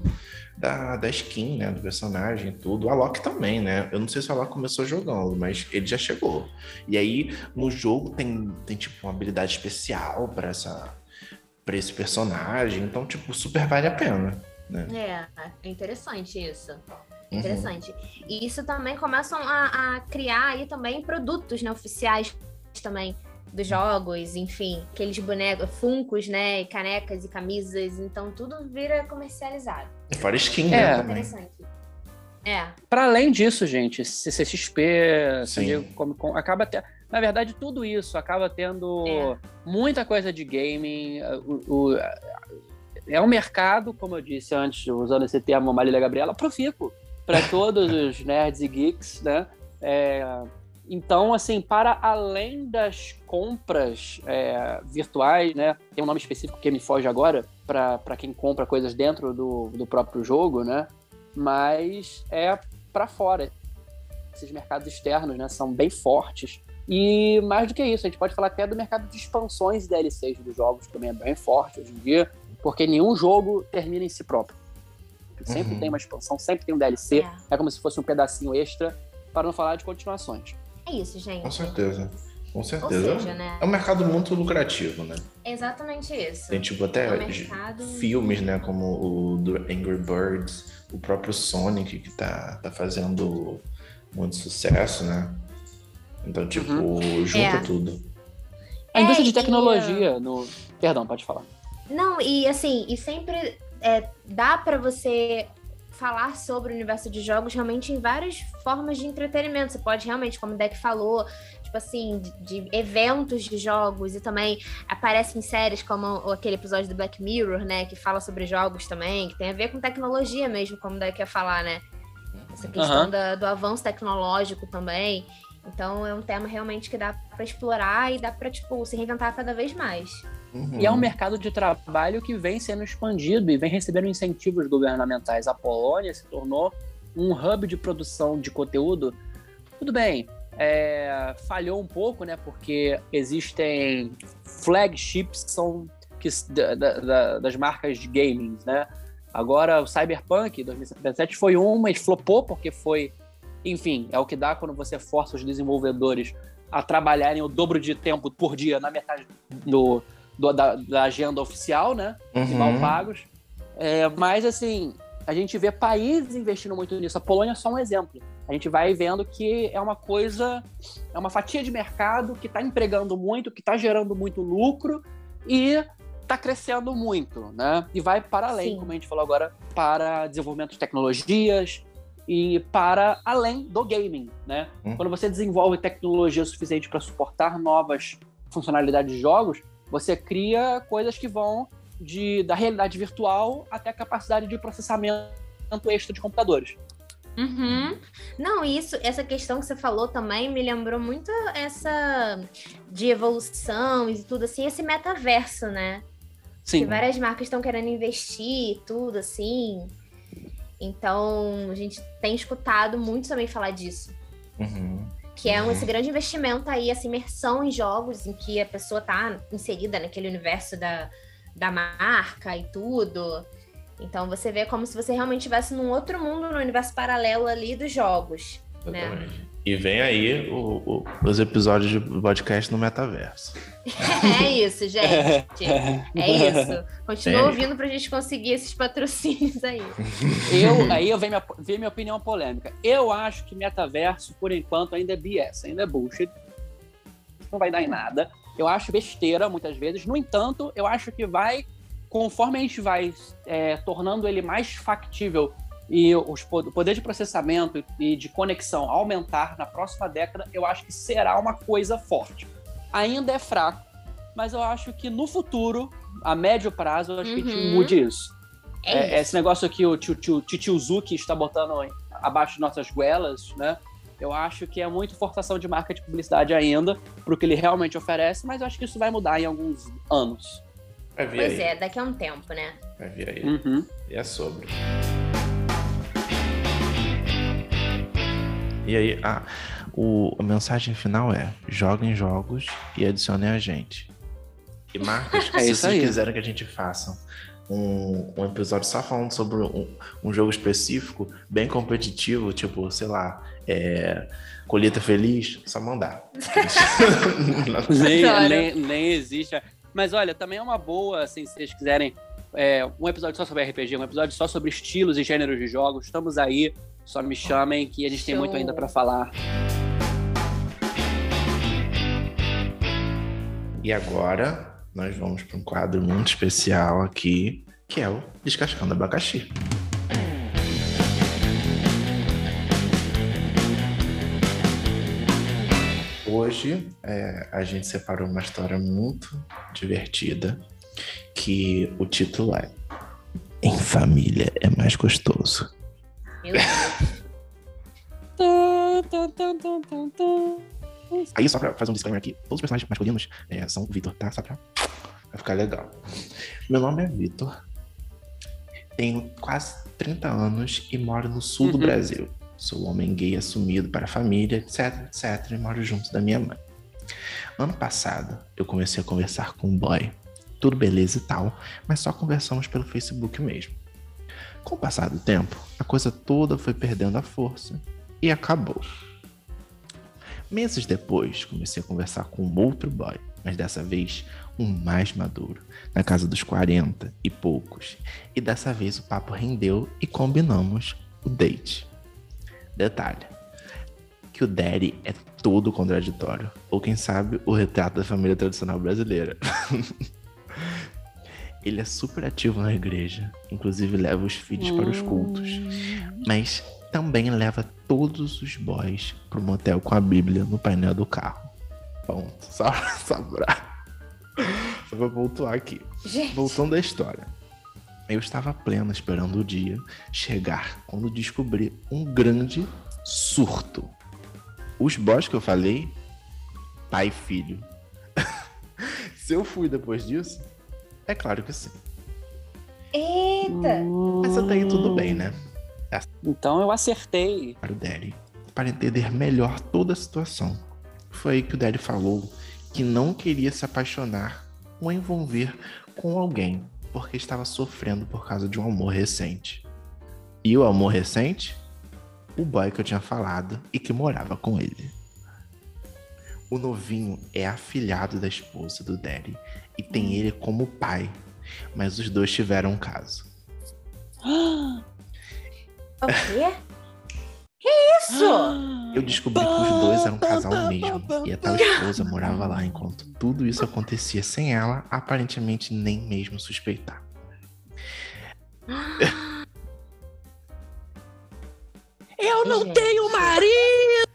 da, da skin, né? Do personagem e tudo. O Alok também, né? Eu não sei se o Alok começou jogando, mas ele já chegou. E aí, no jogo tem, tem tipo, uma habilidade especial pra essa. Pra esse personagem, então, tipo, super vale a pena. Né? É, é interessante isso. Uhum. Interessante. E isso também começam a, a criar aí também produtos né, oficiais também. dos jogos, enfim, aqueles bonecos, funcos, né, canecas e camisas, então tudo vira comercializado. Fora skin, É. né? Também. Interessante. É, Para além disso, gente, CCXP. Diego Comic Con, acaba te... Na verdade, tudo isso acaba tendo É. muita coisa de gaming. O, o- é um mercado, como eu disse antes, usando esse termo Marília Gabriela, profícuo para todos *laughs* os nerds e geeks, né? É, então, assim, para além das compras é, virtuais, né? Tem um nome específico que me foge agora, para quem compra coisas dentro do, do próprio jogo, né? Mas é para fora. Esses mercados externos, né? São bem fortes. E mais do que isso, a gente pode falar até do mercado de expansões e DLCs dos jogos, que também é bem forte hoje em dia, porque nenhum jogo termina em si próprio. Sempre Uhum. tem uma expansão, sempre tem um DLC, é. é como se fosse um pedacinho extra, para não falar de continuações. É isso, gente. Com certeza. Com Ou certeza. seja, né? É um mercado muito lucrativo, né? É exatamente isso. Tem tipo até É um mercado- filmes, né? Como o do Angry Birds, o próprio Sonic que tá, tá fazendo muito sucesso, né? Então, tipo, junta É. tudo. A indústria de e, tecnologia no. Perdão, pode falar. Não, e assim, e sempre é, dá pra você falar sobre o universo de jogos realmente em várias formas de entretenimento. Você pode realmente, como o Deck falou, tipo assim, de, de eventos de jogos e também aparece em séries como aquele episódio do Black Mirror, né, que fala sobre jogos também, que tem a ver com tecnologia mesmo, como o Deck ia falar, né? Essa questão Aham. da- do avanço tecnológico também. Então é um tema realmente que dá pra explorar e dá pra, tipo, se reinventar cada vez mais. Uhum. E é um mercado de trabalho que vem sendo expandido e vem recebendo incentivos governamentais. A Polônia se tornou um hub de produção de conteúdo. Tudo bem, é, falhou um pouco, né? Porque existem flagships que são que, da- da- da- das marcas de gaming, né? Agora, o Cyberpunk 2077 foi uma e flopou porque foi, enfim, é o que dá quando você força os desenvolvedores a trabalharem o dobro de tempo por dia na metade do, do- da, da agenda oficial, né? E Uhum. mal pagos. É, mas, assim, a gente vê países investindo muito nisso. A Polônia é só um exemplo. A gente vai vendo que é uma coisa, é uma fatia de mercado que está empregando muito, que está gerando muito lucro e está crescendo muito, né? E vai para além, Sim. como a gente falou agora, para desenvolvimento de tecnologias e para além do gaming, né? Hum. Quando você desenvolve tecnologia suficiente para suportar novas funcionalidades de jogos, você cria coisas que vão de, da realidade virtual até a capacidade de processamento extra de computadores. Uhum. Não, isso, essa questão que você falou também me lembrou muito essa de evolução e tudo assim, esse metaverso, né? Que Sim. várias marcas estão querendo investir e tudo assim. Então, a gente tem escutado muito também falar disso. Uhum. Que é um, Uhum. esse grande investimento aí, essa imersão em jogos em que a pessoa tá inserida naquele universo da, da marca e tudo. Então você vê como se você realmente estivesse num outro mundo, no universo paralelo ali dos jogos. Né? E vem aí o- o- os episódios de podcast no metaverso. *laughs* É isso, gente. *laughs* É isso. Continua É. ouvindo pra gente conseguir esses patrocínios aí. *laughs* Eu, aí eu venho minha, vem minha opinião polêmica. Eu acho que metaverso, por enquanto, ainda é BS, ainda é bullshit. Não vai dar em nada. Eu acho besteira, muitas vezes. No entanto, eu acho que vai, conforme a gente vai é, tornando ele mais factível e os, o poder de processamento e de conexão aumentar na próxima década, eu acho que será uma coisa forte. Ainda é fraco, mas eu acho que no futuro, a médio prazo, eu acho que a gente Uhum. mude isso. É, É, isso. esse negócio que o tio, Zuki está botando abaixo de nossas goelas, né? Eu acho que é muito forçação de marca de publicidade ainda, pro que ele realmente oferece, mas eu acho que isso vai mudar em alguns anos. Vai vir Pois aí. é, daqui a um tempo, né? Vai vir aí. Uhum. E é sobre. E aí, ah, o, a mensagem final é: joguem jogos e adicionem a gente. E marcas, *laughs* É se isso vocês aí. quiserem que a gente faça um, um episódio só falando sobre um, um jogo específico, bem competitivo, tipo, sei lá, é, Colheita Feliz, só mandar. *laughs* nem, nem, nem existe. Mas olha, também é uma boa, assim, se vocês quiserem é, um episódio só sobre RPG, um episódio só sobre estilos e gêneros de jogos. Estamos aí, só me chamem que a gente tem Show. muito ainda para falar. E agora nós vamos para um quadro muito especial aqui, que é o Descascando Abacaxi. Hoje é, a gente separou uma história muito divertida que o título é Em Família é Mais Gostoso. Meu Deus. *laughs* Aí, só pra fazer um disclaimer aqui, todos os personagens masculinos é, são o Vitor, tá? Só pra vai ficar legal. Meu nome é Vitor, tenho quase 30 anos e moro no sul do Uhum. Brasil. Sou homem gay assumido para a família, etc, etc, e moro junto da minha mãe. Ano passado, eu comecei a conversar com um boy. Tudo beleza e tal, mas só conversamos pelo Facebook mesmo. Com o passar do tempo, a coisa toda foi perdendo a força e acabou. Meses depois, comecei a conversar com um outro boy, mas dessa vez um mais maduro, na casa dos 40 e poucos. E dessa vez o papo rendeu e combinamos o date. Detalhe: que o Daddy é todo contraditório, ou quem sabe o retrato da família tradicional brasileira. *laughs* Ele é super ativo na igreja, inclusive leva os filhos para os cultos, mas também leva todos os boys pro motel com a Bíblia no painel do carro. Ponto. Só, *laughs* só pra, só pra pontuar aqui. Gente, Voltando à história. Eu estava plena esperando o dia chegar quando descobri um grande surto. Os boys que eu falei, pai e filho. *laughs* Se eu fui depois disso, é claro que sim. eita. Mas até aí tudo bem, né? Então eu acertei. Para o Daddy, para entender melhor toda a situação. Foi aí que o Daddy falou que não queria se apaixonar ou envolver com alguém porque estava sofrendo por causa de um amor recente. E o amor recente? O boy que eu tinha falado e que morava com ele. O novinho é afilhado da esposa do Daddy e tem ele como pai, mas os dois tiveram um caso. *gasps* O quê? Que isso? Eu descobri que os dois eram um casal mesmo. E a tal *laughs* esposa morava lá enquanto tudo isso acontecia sem ela, aparentemente nem mesmo suspeitar. *gasps* Eu não tenho marido!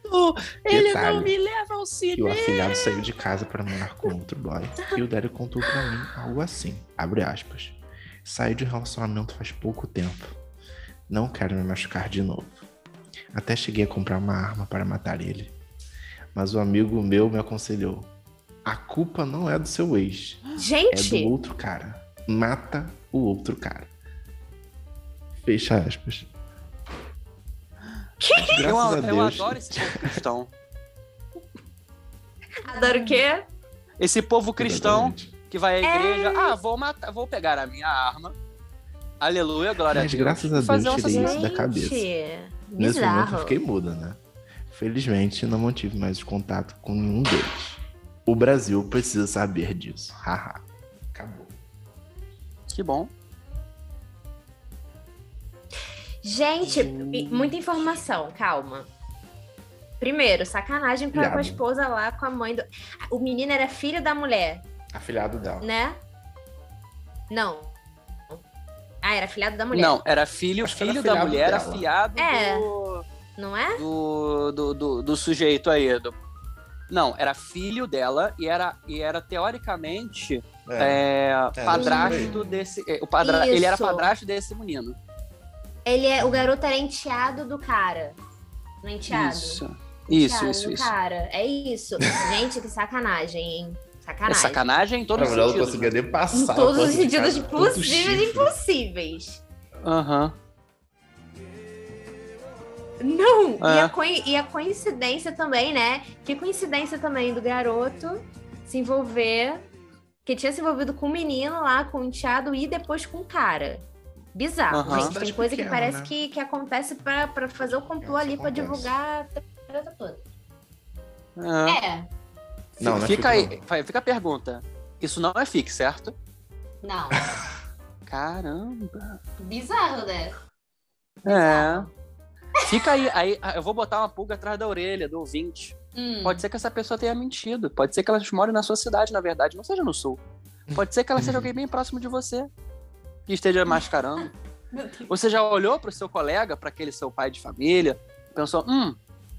Ele Detalhe, não me leva ao Que o cinema! afilhado saiu de casa para morar com outro boy. E o Daddy contou pra mim algo assim, abre aspas. Saí de um relacionamento faz pouco tempo. Não quero me machucar de novo. Até cheguei a comprar uma arma para matar ele. Mas o amigo meu me aconselhou. A culpa não é do seu ex. É Gente, do outro cara. Mata o outro cara. Fecha aspas. Que? Eu, eu adoro esse povo cristão. adoro o quê? Esse povo cristão Exatamente. que vai à É. igreja. Ah, vou matar, vou pegar a minha arma. Aleluia, glória Mas a Deus. graças a fazer Deus um tirei isso da cabeça. Gente, Nesse momento eu bizarro. fiquei muda, né? Felizmente não mantive mais contato com nenhum deles. O Brasil precisa saber disso. Haha. Acabou. Que bom. Gente, muita informação, calma. Primeiro, sacanagem com a, com a esposa lá, com a mãe do. O menino era filho da mulher, Afilhado dela. né? Não. Ah, era filhado da mulher. Não, era filho, Acho filho da mulher, dela. afiado É. do, Não é? do, do, do, do sujeito aí. do- Não, era filho dela e era, e era teoricamente É. é, padrasto desse. é, O padra... Ele era padrasto desse menino. Ele é. O garoto era enteado do cara. Não é enteado? Isso. Isso, Enteado isso, do isso. cara. É isso. Gente, que sacanagem, hein? É Sacanagem. sacanagem em todos Na os verdade, eu não sentidos. conseguia nem passar. Em todos os sentidos possíveis e impossíveis. Aham. Não, e, É. a coi- e a coincidência também, né? Que coincidência também do garoto se envolver, que tinha se envolvido com o menino lá, com o enteado e depois com o cara. Bizarro, gente. Cidade Tem coisa que pequena, parece né? que, que acontece pra, pra fazer o complô É, ali, acontece. divulgar a treta toda. É. É, Não, não é fica fico, aí, fica a pergunta. Isso não é fique, certo? não. *laughs* Caramba. Bizarro, né? É. Fica aí, aí *laughs* eu vou botar uma pulga atrás da orelha do ouvinte. Hum. Pode ser que essa pessoa tenha mentido. Pode ser que ela more na sua cidade, na verdade, não seja no sul. Pode ser que ela seja *laughs* alguém bem próximo de você que esteja mascarando. *laughs* Você já olhou pro seu colega, para aquele seu pai de família, pensou: hum,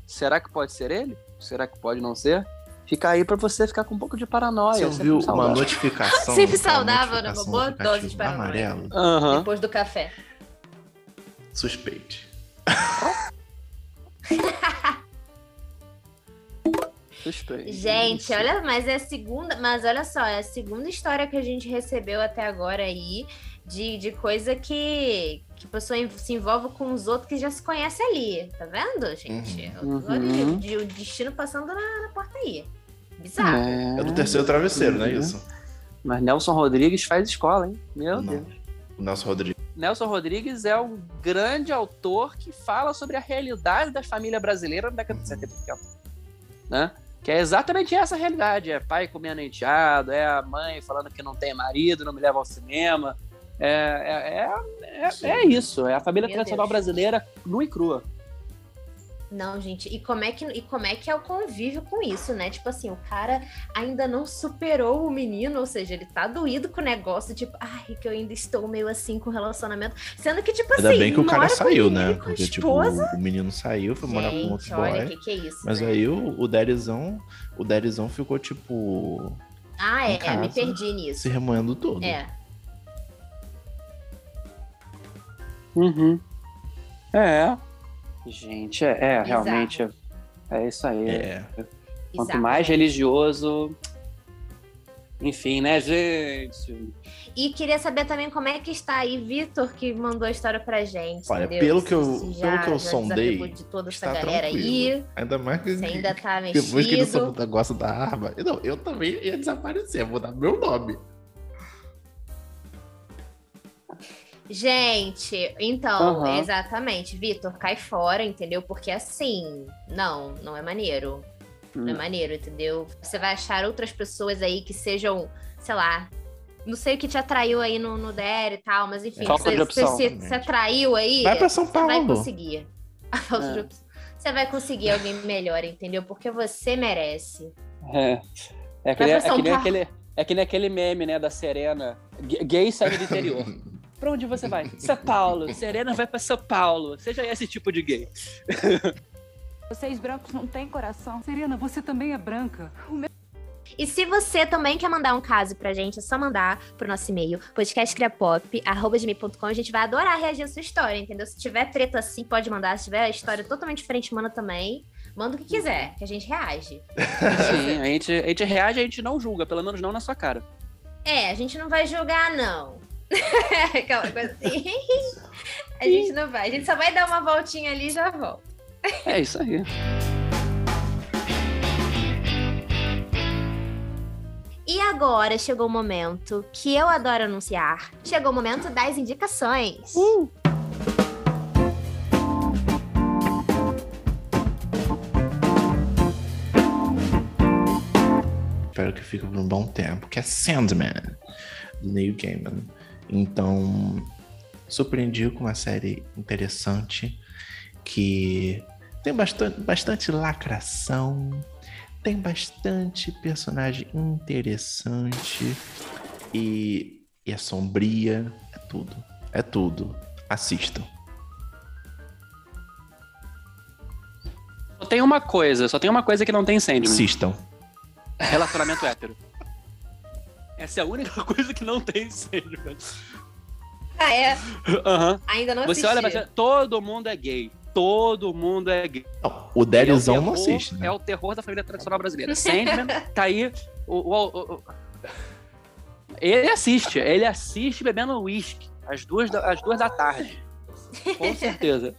será que pode ser ele? Será que pode não ser? Fica aí pra você ficar com um pouco de paranoia. Você sempre ouviu uma saudável. notificação? *laughs* Sempre saudável, né? Uma boa dose de paranoia. Amarelo? Aham. Depois do café. Suspeite. *laughs* Suspeito. Gente, olha, mas é a segunda, mas olha só, é a segunda história que a gente recebeu até agora aí de, de coisa que, que a pessoa se envolve com os outros que já se conhece ali, tá vendo, gente? Uhum. O de- o destino passando na, na porta aí. Bizarro. É, É do terceiro travesseiro, não é Uhum. isso? Mas Nelson Rodrigues faz escola, hein? Meu Não. Deus. O Nelson Rodrigues. Nelson Rodrigues é um grande autor que fala sobre a realidade da família brasileira na década de 70 e 80. Né? Que é exatamente essa realidade. É pai comendo enteado, é a mãe falando que não tem marido, não me leva ao cinema. É, é, é, é, é isso. É a família Meu tradicional Deus. brasileira nua e crua. Não, gente, e como, é que, e como é que é o convívio com isso, né? Tipo assim, o cara ainda não superou o menino, ou seja, ele tá doído com o negócio, tipo, ai, que eu ainda estou meio assim com o relacionamento. Sendo que, tipo Ainda assim, bem que o cara saiu, né? Porque, tipo, o menino saiu, foi morar com outro Gente, olha, o boy. que, que é isso? Mas né? aí o, o Derizão, o Derizão ficou, tipo, Ah, é, casa, me perdi nisso. se remoendo todo. É. Uhum. É. Gente, é, é, realmente. É isso aí. É. Quanto bizarro. mais religioso. Enfim, né, gente? E queria saber também como é que está aí Vitor, que mandou a história pra gente. Olha, entendeu? pelo que eu- Se pelo que eu já sondei, de toda essa está galera tranquilo. aí. Ainda mais que, Você ainda tá *laughs* depois que ele mexido. negócio da arma. Não, eu também ia desaparecer, vou dar meu nome. Gente, então, Aham. exatamente, Vitor, cai fora, entendeu? Porque assim, não, não é maneiro. Não é Hum. maneiro, entendeu? Você vai achar outras pessoas aí que sejam, sei lá, não sei o que te atraiu aí no, no DR e tal, mas enfim, Falta você, de opção, você se, se atraiu aí, Vai pra São você vai Paulo. conseguir. A *laughs* falta É. de opção. Você vai conseguir alguém melhor, entendeu? Porque você merece. É. É que, nem, é, São que nem Paulo. aquele, é que nem aquele meme, né, da Serena. Gay sai do interior. *laughs* pra onde você vai? São Paulo. Serena vai pra São Paulo. Seja esse tipo de gay. Vocês brancos não têm coração. Serena, você também é branca. O meu E se você também quer mandar um caso pra gente, é só mandar pro nosso e-mail, podcastcriapop.com. A gente vai adorar reagir a sua história, entendeu? Se tiver treta assim, pode mandar. Se tiver história totalmente diferente, manda também. Manda o que quiser, que a gente reage. Sim, a gente, a gente reage, a gente não julga, pelo menos não na sua cara. É, a gente não vai julgar, não. *laughs* Aquela coisa assim. A gente não vai. A gente só vai dar uma voltinha ali e já volta. É isso aí. E agora chegou o momento que eu adoro anunciar. Chegou o momento das indicações. Espero que fique por um bom tempo, que é Sandman, do Neil Gaiman. Então, surpreendi com uma série interessante que tem bastante, bastante lacração, tem bastante personagem interessante e, e é sombria, é tudo, é tudo. Assistam. Só tem uma coisa, só tem uma coisa que não tem Sandman. Assistam. Relacionamento hétero. Essa é a única *laughs* coisa que não tem Sandman. Ah, é? Aham. Ainda não Você assisti. olha pra você, todo mundo é gay. Todo mundo é gay. Não, o Derizão É o não assiste, né? É o terror da família tradicional brasileira. Sandman *laughs* tá aí. O, o- o- o- Ele assiste, ele assiste bebendo uísque às duas, da, às duas da tarde. Com *laughs* certeza.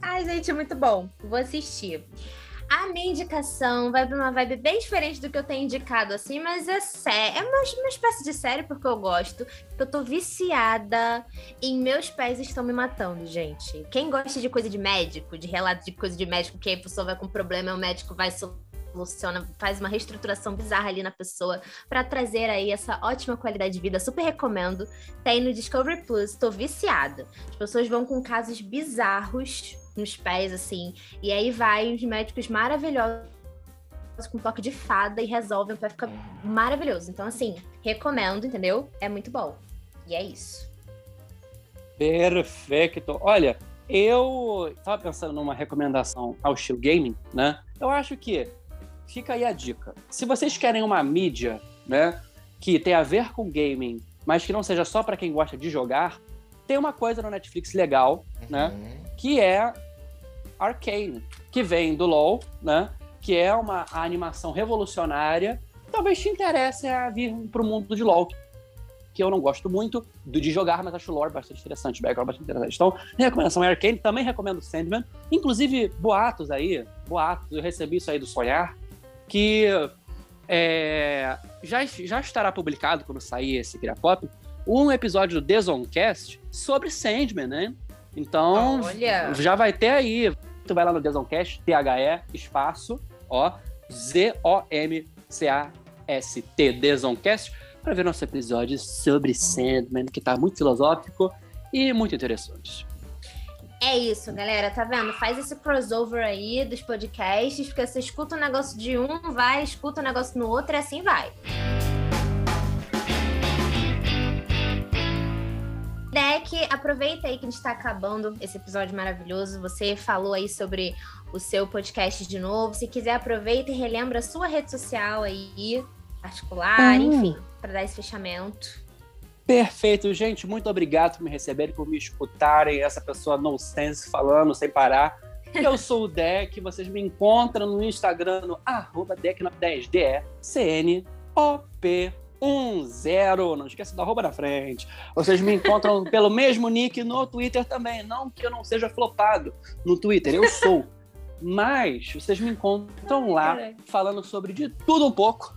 Ai, gente, muito bom. Vou assistir. A minha indicação vai pra uma vibe bem diferente do que eu tenho indicado, assim, mas é série. É uma, uma espécie de série porque eu gosto. Eu tô viciada em Meus Pés Estão Me Matando, gente. Quem gosta de coisa de médico, de relato de coisa de médico, que a pessoa vai com problema o médico vai revoluciona, faz uma reestruturação bizarra ali na pessoa para trazer aí essa ótima qualidade de vida. Super recomendo. Tem no Discovery Plus, tô viciada. As pessoas vão com casos bizarros nos pés, assim, e aí vai os médicos maravilhosos com toque de fada e resolvem vai ficar maravilhoso. Então, assim, recomendo, entendeu? É muito bom. E é isso. Perfeito. Olha, eu estava pensando numa recomendação ao estilo gaming, né? Eu acho que fica aí a dica. Se vocês querem uma mídia, né, que tem a ver com gaming, mas que não seja só para quem gosta de jogar, tem uma coisa no Netflix legal, né, uhum. né, que é Arcane, que vem do LoL, né, que é uma animação revolucionária. Talvez te interesse a vir para o mundo de LoL, que eu não gosto muito de jogar, mas acho o lore bastante interessante, o background bastante interessante. Então, minha recomendação é Arcane, também recomendo Sandman. Inclusive, boatos aí, boatos, eu recebi isso aí do Sonhar, que é, já, já estará publicado quando sair esse Pop, um episódio do The Zonecast sobre Sandman, né? Então, Olha. já vai ter aí. Tu vai lá no The Zonecast, T-H-E, espaço, ó, Z-O-M-C-A-S-T, The Zonecast para ver nosso episódio sobre Sandman, que tá muito filosófico e muito interessante. É isso, galera, tá vendo? Faz esse crossover aí dos podcasts, porque você escuta um negócio de um, vai, escuta um negócio no outro e assim vai. Deck, aproveita aí que a gente tá acabando esse episódio maravilhoso. Você falou aí sobre o seu podcast de novo. Se quiser, aproveita e relembra a sua rede social aí, particular, hum. enfim para dar esse fechamento. Perfeito, gente. Muito obrigado por me receberem, por me escutarem. Essa pessoa no sense falando sem parar. Eu *laughs* sou o Deck, vocês me encontram no Instagram no arroba Deck10, D-E-C-N-O-P-1-0. Não esqueça da arroba na frente. Vocês me encontram *laughs* pelo mesmo nick no Twitter também. Não que eu não seja flopado no Twitter, eu sou. Mas vocês me encontram lá falando sobre de tudo um pouco,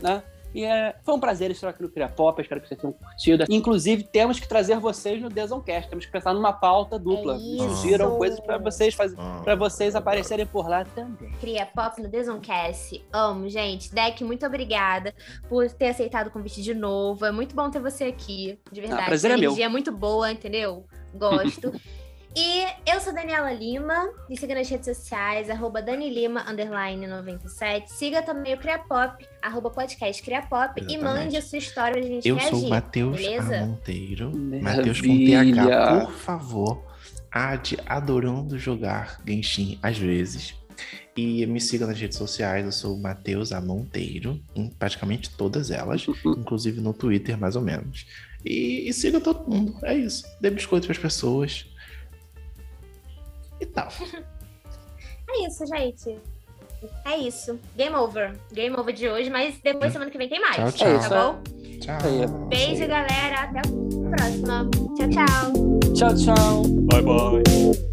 né? E é, foi um prazer estar aqui no Cria Pop, espero que vocês tenham curtido. Inclusive, temos que trazer vocês no Desoncast, temos que pensar numa pauta dupla. É Surgiram coisas para vocês faz... Ah. para vocês aparecerem por lá também. Cria Pop no Desoncast. Amo, gente. Deck, muito obrigada por ter aceitado o convite de novo. É muito bom ter você aqui, de ah, verdade. Ah, prazer a é meu. é muito boa, entendeu? Gosto. *laughs* E eu sou Daniela Lima, me siga nas redes sociais, arroba Danilima, underline 97. Siga também o Criapop, arroba podcast Criapop Exatamente. e mande a sua história pra gente eu reagir. Eu sou o Matheus Monteiro, Matheus com TH, por favor, ade adorando jogar Genshin às vezes. E me siga nas redes sociais, eu sou o Matheus A. Monteiro, em praticamente todas elas, inclusive no Twitter, mais ou menos. E, e siga todo mundo, é isso. Dê biscoito para as pessoas, e tal. é isso, gente. É isso. Game over. Game over de hoje, mas depois semana que vem tem mais. Tchau, tchau. Tá bom? Tchau. Beijo, galera. Até a próxima. Tchau, tchau. Tchau, tchau. Bye, bye.